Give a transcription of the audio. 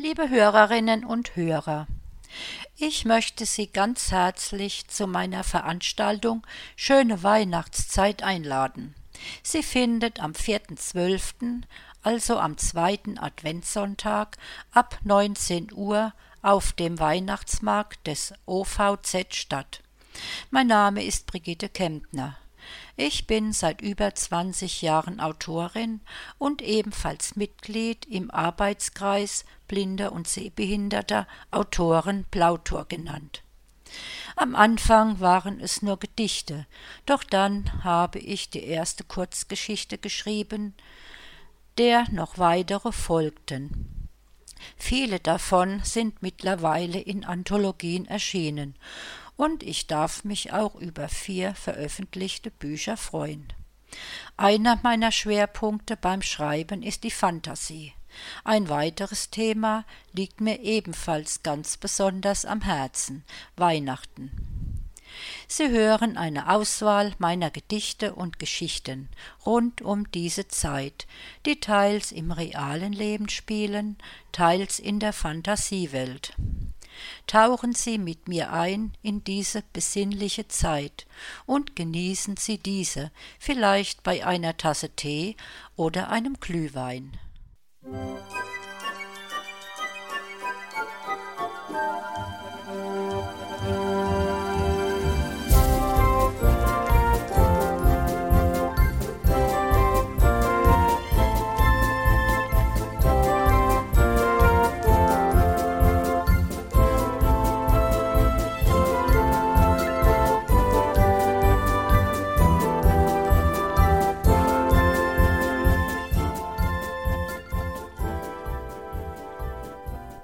Liebe Hörerinnen und Hörer, ich möchte Sie ganz herzlich zu meiner Veranstaltung Schöne Weihnachtszeit einladen. Sie findet am 4.12., also am zweiten Adventssonntag ab 19 Uhr auf dem Weihnachtsmarkt des OVZ statt. Mein Name ist Brigitte Kempner. Ich bin seit über 20 Jahren Autorin und ebenfalls Mitglied im Arbeitskreis blinder und sehbehinderter Autoren Plautor genannt. Am Anfang waren es nur Gedichte, doch dann habe ich die erste Kurzgeschichte geschrieben, der noch weitere folgten. Viele davon sind mittlerweile in Anthologien erschienen, und ich darf mich auch über vier veröffentlichte Bücher freuen. Einer meiner Schwerpunkte beim Schreiben ist die Fantasie. Ein weiteres Thema liegt mir ebenfalls ganz besonders am Herzen Weihnachten. Sie hören eine Auswahl meiner Gedichte und Geschichten rund um diese Zeit, die teils im realen Leben spielen, teils in der Fantasiewelt. Tauchen Sie mit mir ein in diese besinnliche Zeit und genießen Sie diese vielleicht bei einer Tasse Tee oder einem Glühwein.